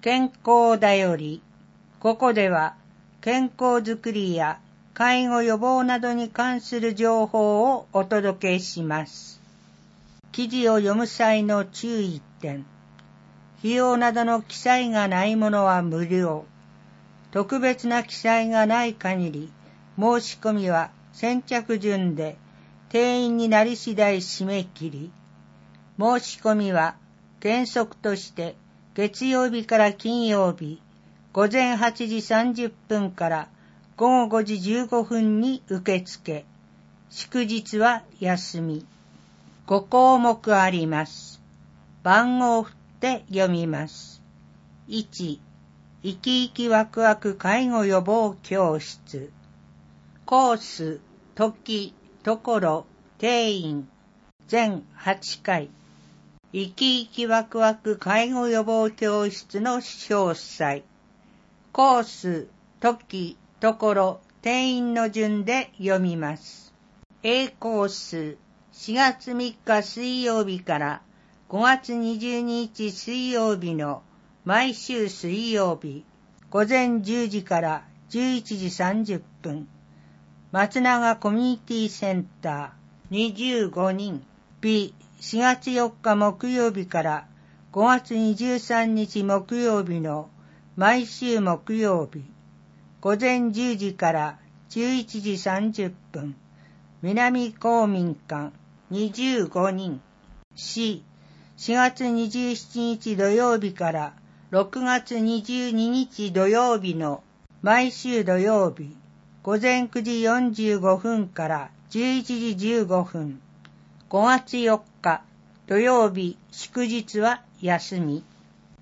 健康だより。ここでは健康づくりや介護予防などに関する情報をお届けします。記事を読む際の注意点。費用などの記載がないものは無料。特別な記載がない限り、申し込みは先着順で定員になり次第締め切り。申し込みは原則として月曜日から金曜日午前8時30分から午後5時15分に受付。祝日は休み。5項目あります。番号を振って読みます。1、生き生きワクワク介護予防教室。コース、時、ところ、定員、全8回。生き生きワクワク介護予防教室の詳細。コース、時、ところ、定員の順で読みます。A コース、4月3日水曜日から5月22日水曜日の毎週水曜日、午前10時から11時30分、松永コミュニティセンター25人 B 4月4日木曜日から5月23日木曜日の毎週木曜日午前10時から11時30分南公民館25人 C4 月27日土曜日から6月22日土曜日の毎週土曜日午前9時45分から11時15分5月4日土曜日祝日は休み。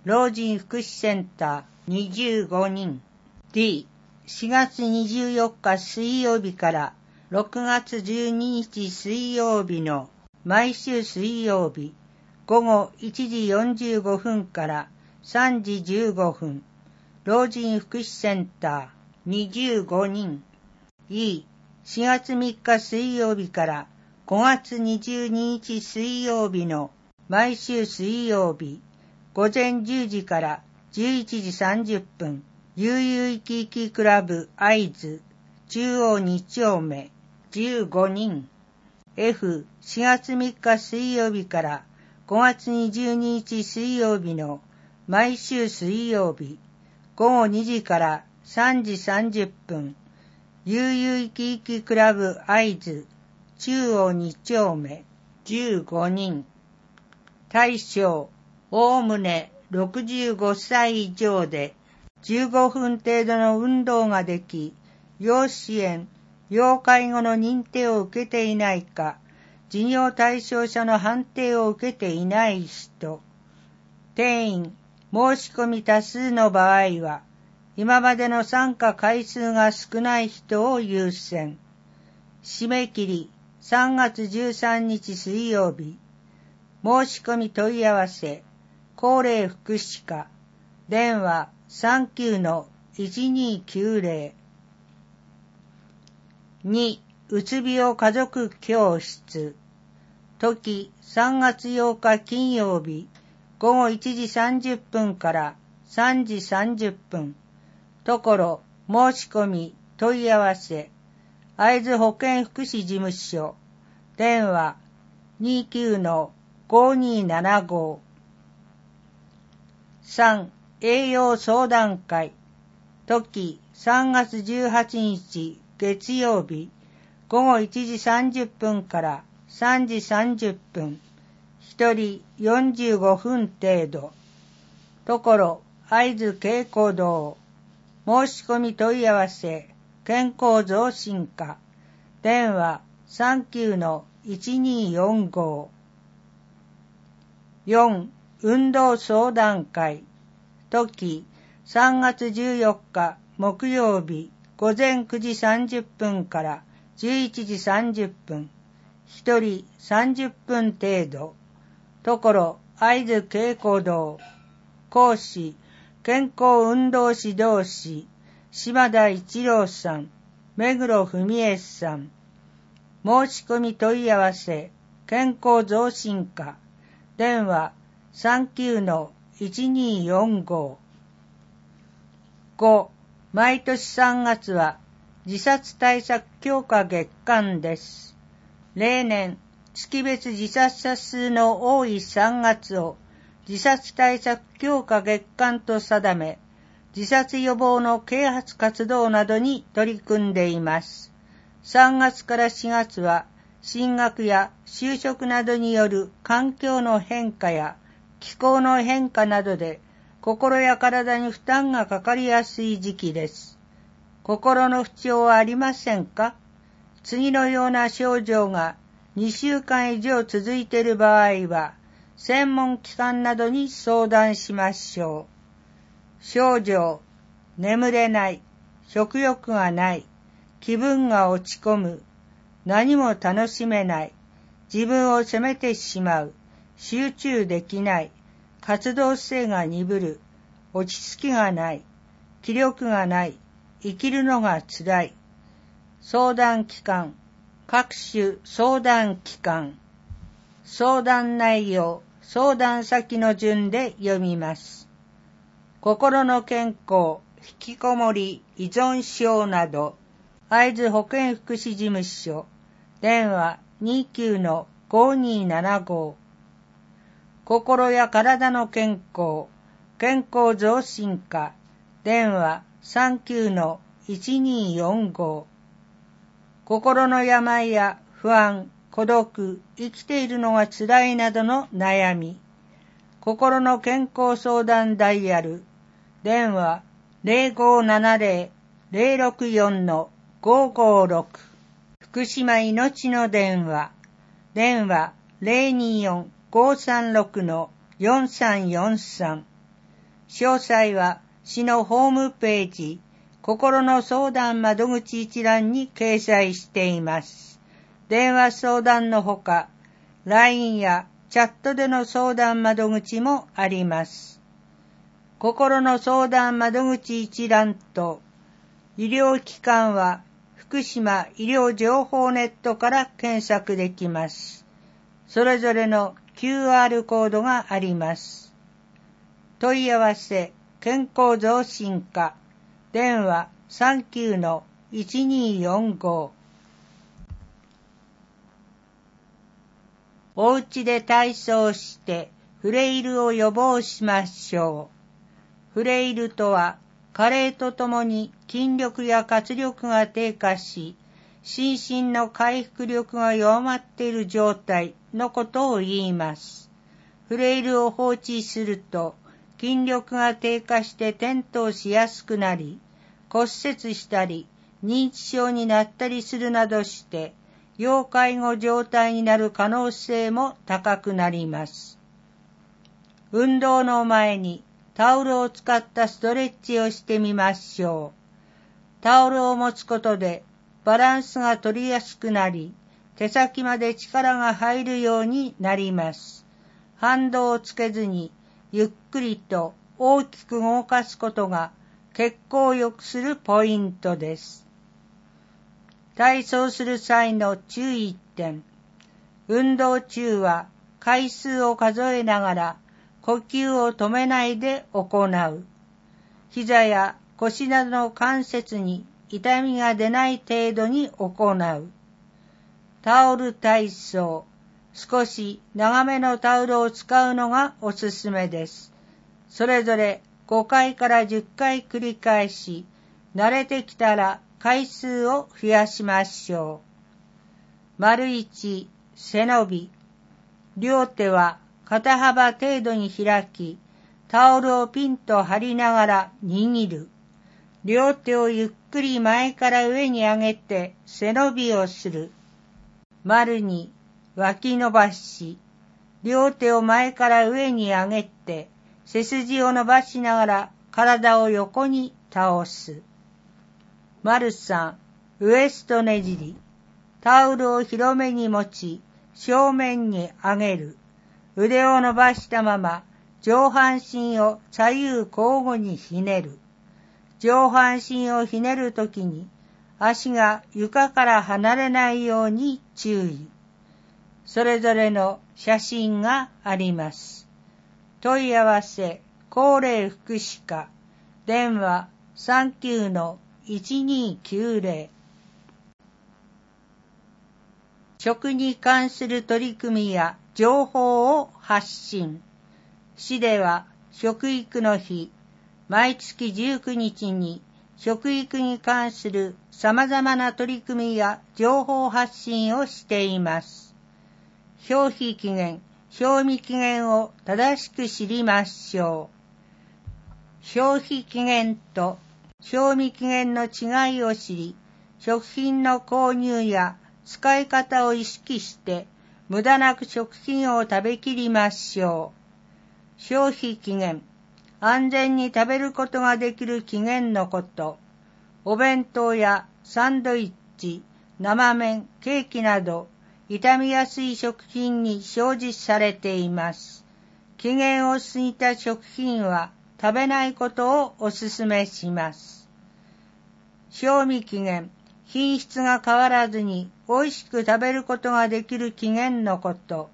老人福祉センター25人。D4 月24日水曜日から6月12日水曜日の毎週水曜日。午後1時45分から3時15分、老人福祉センター25人、E、4月3日水曜日から5月22日水曜日の毎週水曜日、午前10時から11時30分、悠々生き生きクラブ会津中央2丁目15人。F4 月3日水曜日から5月22日水曜日の毎週水曜日午後2時から3時30分、悠々生き生きクラブ会津中央2丁目15人、対象、おおむね65歳以上で15分程度の運動ができ、要支援、要介護の認定を受けていないか、事業対象者の判定を受けていない人、定員、申し込み多数の場合は、今までの参加回数が少ない人を優先。締め切り3月13日水曜日。申し込み問い合わせ、高齢福祉課、電話39-1290。2、うつ病家族教室。時3月8日金曜日。午後1時30分から3時30分。ところ、申し込み、問い合わせ。会津保健福祉事務所。電話29-5275。3. 栄養相談会。時3月18日月曜日午後1時30分から3時30分。一人45分程度。ところ、会津稽古堂。申し込み問い合わせ、健康増進課。電話39-1245。4. 運動相談会。時、3月14日木曜日午前9時30分から11時30分。一人30分程度。ところ、会津稽古堂、講師、健康運動指導士、島田一郎さん、目黒文江さん、申し込み問い合わせ、健康増進課、電話39-1245、5、毎年3月は自殺対策強化月間です。例年、月別自殺者数の多い3月を自殺対策強化月間と定め、自殺予防の啓発活動などに取り組んでいます。3月から4月は、進学や就職などによる環境の変化や気候の変化などで心や体に負担がかかりやすい時期です。心の不調はありませんか？次のような症状が2週間以上続いている場合は、専門機関などに相談しましょう。症状、眠れない、食欲がない、気分が落ち込む、何も楽しめない、自分を責めてしまう、集中できない、活動性が鈍る、落ち着きがない、気力がない、生きるのがつらい。相談機関、各種相談機関、相談内容、相談先の順で読みます。心の健康、引きこもり、依存症など、会津保健福祉事務所、電話29-5275心や体の健康、健康増進化、電話39-1245心の病や不安、孤独、生きているのが辛いなどの悩み、心の健康相談ダイヤル、電話0570-064-556福島命の電話、電話024-536-4343詳細は市のホームページ、心の相談窓口一覧に掲載しています。電話相談のほか、LINE やチャットでの相談窓口もあります。心の相談窓口一覧と、医療機関は福島医療情報ネットから検索できます。それぞれの QR コードがあります。問い合わせ、健康増進課、電話39-1245おうちで体操してフレイルを予防しましょう。フレイルとは加齢とともに筋力や活力が低下し、心身の回復力が弱まっている状態のことを言います。フレイルを放置すると筋力が低下して転倒しやすくなり、骨折したり認知症になったりするなどして、要介護状態になる可能性も高くなります。運動の前にタオルを使ったストレッチをしてみましょう。タオルを持つことでバランスが取りやすくなり、手先まで力が入るようになります。反動をつけずにゆっくりと大きく動かすことが血行を良くするポイントです。体操する際の注意点。運動中は回数を数えながら呼吸を止めないで行う。膝や腰などの関節に痛みが出ない程度に行う。タオル体操。少し長めのタオルを使うのがおすすめです。それぞれ5回から10回繰り返し、慣れてきたら回数を増やしましょう。丸一、背伸び。両手は肩幅程度に開き、タオルをピンと張りながら握る。両手をゆっくり前から上に上げて背伸びをする。丸に脇伸ばし、両手を前から上に上げて背筋を伸ばしながら体を横に倒す。丸三、ウエストねじり。タオルを広めに持ち、正面に上げる。腕を伸ばしたまま上半身を左右交互にひねる。上半身をひねるときに足が床から離れないように注意。それぞれの写真があります。問い合わせ、高齢福祉課、電話39-1290食に関する取り組みや情報を発信。市では食育の日、毎月19日に食育に関する様々な取り組みや情報発信をしています。消費期限、賞味期限を正しく知りましょう。消費期限と賞味期限の違いを知り、食品の購入や使い方を意識して無駄なく食品を食べきりましょう。消費期限、安全に食べることができる期限のこと。お弁当やサンドイッチ、生麺、ケーキなど、傷みやすい食品に表示されています。期限を過ぎた食品は食べないことをお勧めします。賞味期限、品質が変わらずに美味しく食べることができる期限のこと、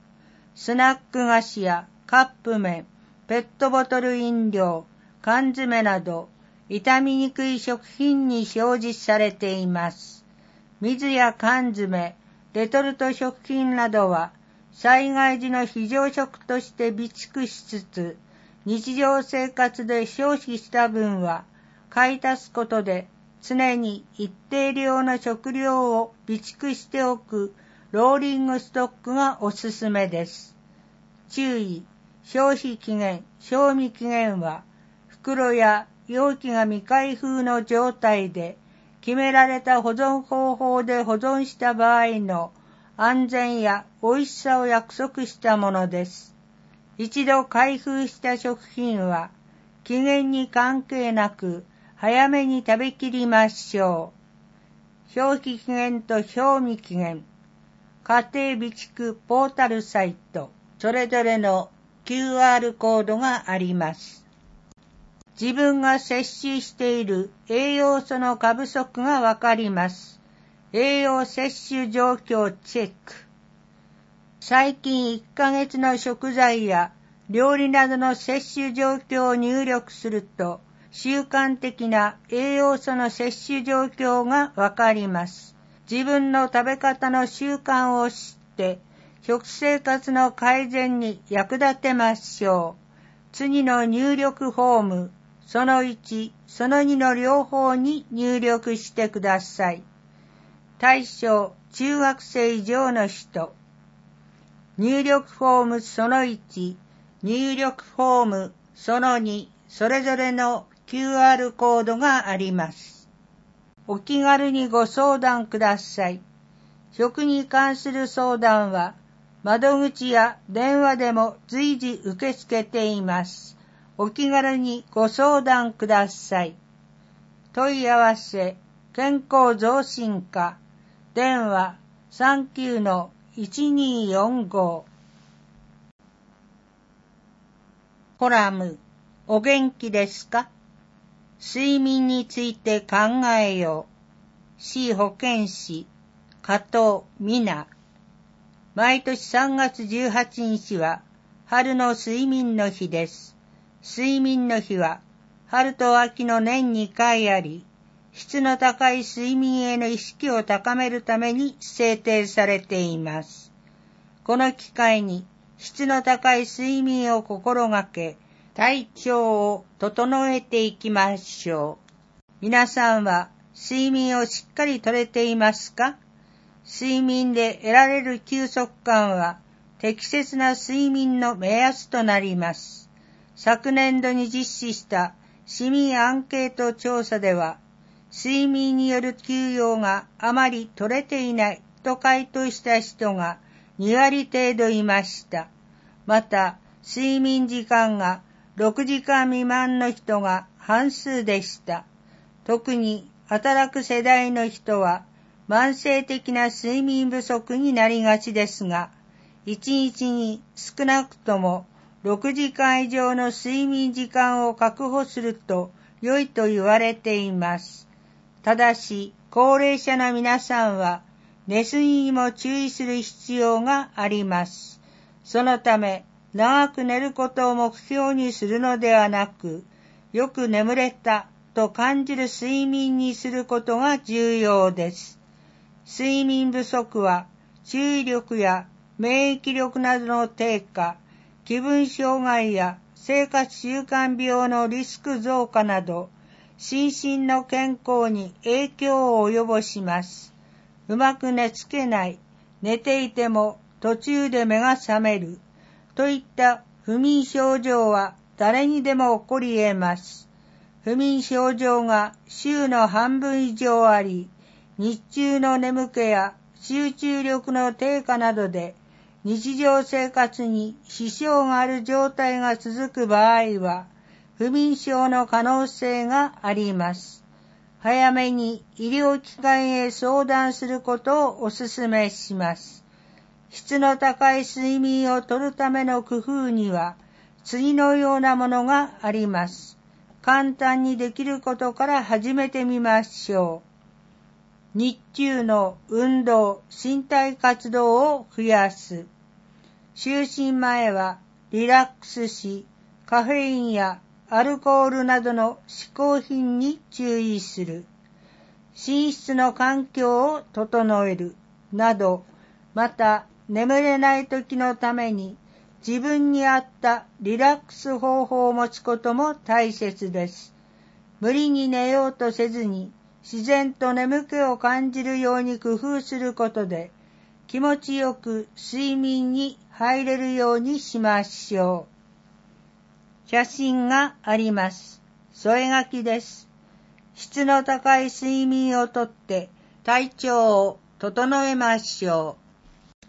スナック菓子やカップ麺、ペットボトル飲料、缶詰など、傷みにくい食品に表示されています。水や缶詰、レトルト食品などは、災害時の非常食として備蓄しつつ、日常生活で消費した分は、買い足すことで常に一定量の食料を備蓄しておくローリングストックがおすすめです。注意、消費期限、賞味期限は袋や容器が未開封の状態で決められた保存方法で保存した場合の安全や美味しさを約束したものです。一度開封した食品は期限に関係なく早めに食べきりましょう。消費期限と賞味期限、家庭備蓄ポータルサイト、それぞれの QR コードがあります。自分が摂取している栄養素の過不足がわかります。栄養摂取状況チェック。最近1ヶ月の食材や料理などの摂取状況を入力すると、習慣的な栄養素の摂取状況がわかります。自分の食べ方の習慣を知って、食生活の改善に役立てましょう。次の入力フォーム、その1、その2の両方に入力してください。対象、中学生以上の人。入力フォームその1、入力フォームその2、それぞれの QR コードがあります。お気軽にご相談ください。食に関する相談は、窓口や電話でも随時受け付けています。お気軽にご相談ください。問い合わせ、健康増進課、電話39-1245コラム、お元気ですか？睡眠について考えよう。市保健師、加藤美奈。毎年3月18日は春の睡眠の日です。睡眠の日は春と秋の年2回あり、質の高い睡眠への意識を高めるために制定されています。この機会に質の高い睡眠を心がけ、体調を整えていきましょう。皆さんは睡眠をしっかりとれていますか？睡眠で得られる休息感は適切な睡眠の目安となります。昨年度に実施した市民アンケート調査では、睡眠による休養があまり取れていないと回答した人が2割程度いました。また、睡眠時間が6時間未満の人が半数でした。特に働く世代の人は慢性的な睡眠不足になりがちですが、1日に少なくとも6時間以上の睡眠時間を確保すると良いと言われています。ただし、高齢者の皆さんは寝すぎにも注意する必要があります。そのため、長く寝ることを目標にするのではなく、よく眠れたと感じる睡眠にすることが重要です。睡眠不足は注意力や免疫力などの低下、気分障害や生活習慣病のリスク増加など、心身の健康に影響を及ぼします。うまく寝つけない、寝ていても途中で目が覚める、といった不眠症状は誰にでも起こり得ます。不眠症状が週の半分以上あり、日中の眠気や集中力の低下などで日常生活に支障がある状態が続く場合は、不眠症の可能性があります。早めに医療機関へ相談することをお勧めします。質の高い睡眠をとるための工夫には、次のようなものがあります。簡単にできることから始めてみましょう。日中の運動、身体活動を増やす。就寝前はリラックスし、カフェインやアルコールなどの嗜好品に注意する。寝室の環境を整える。など、また眠れない時のために自分に合ったリラックス方法を持つことも大切です。無理に寝ようとせずに自然と眠気を感じるように工夫することで気持ちよく睡眠に入れるようにしましょう。写真があります。添え書きです。質の高い睡眠をとって体調を整えましょう。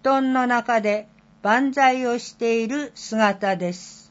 布団の中で万歳をしている姿です。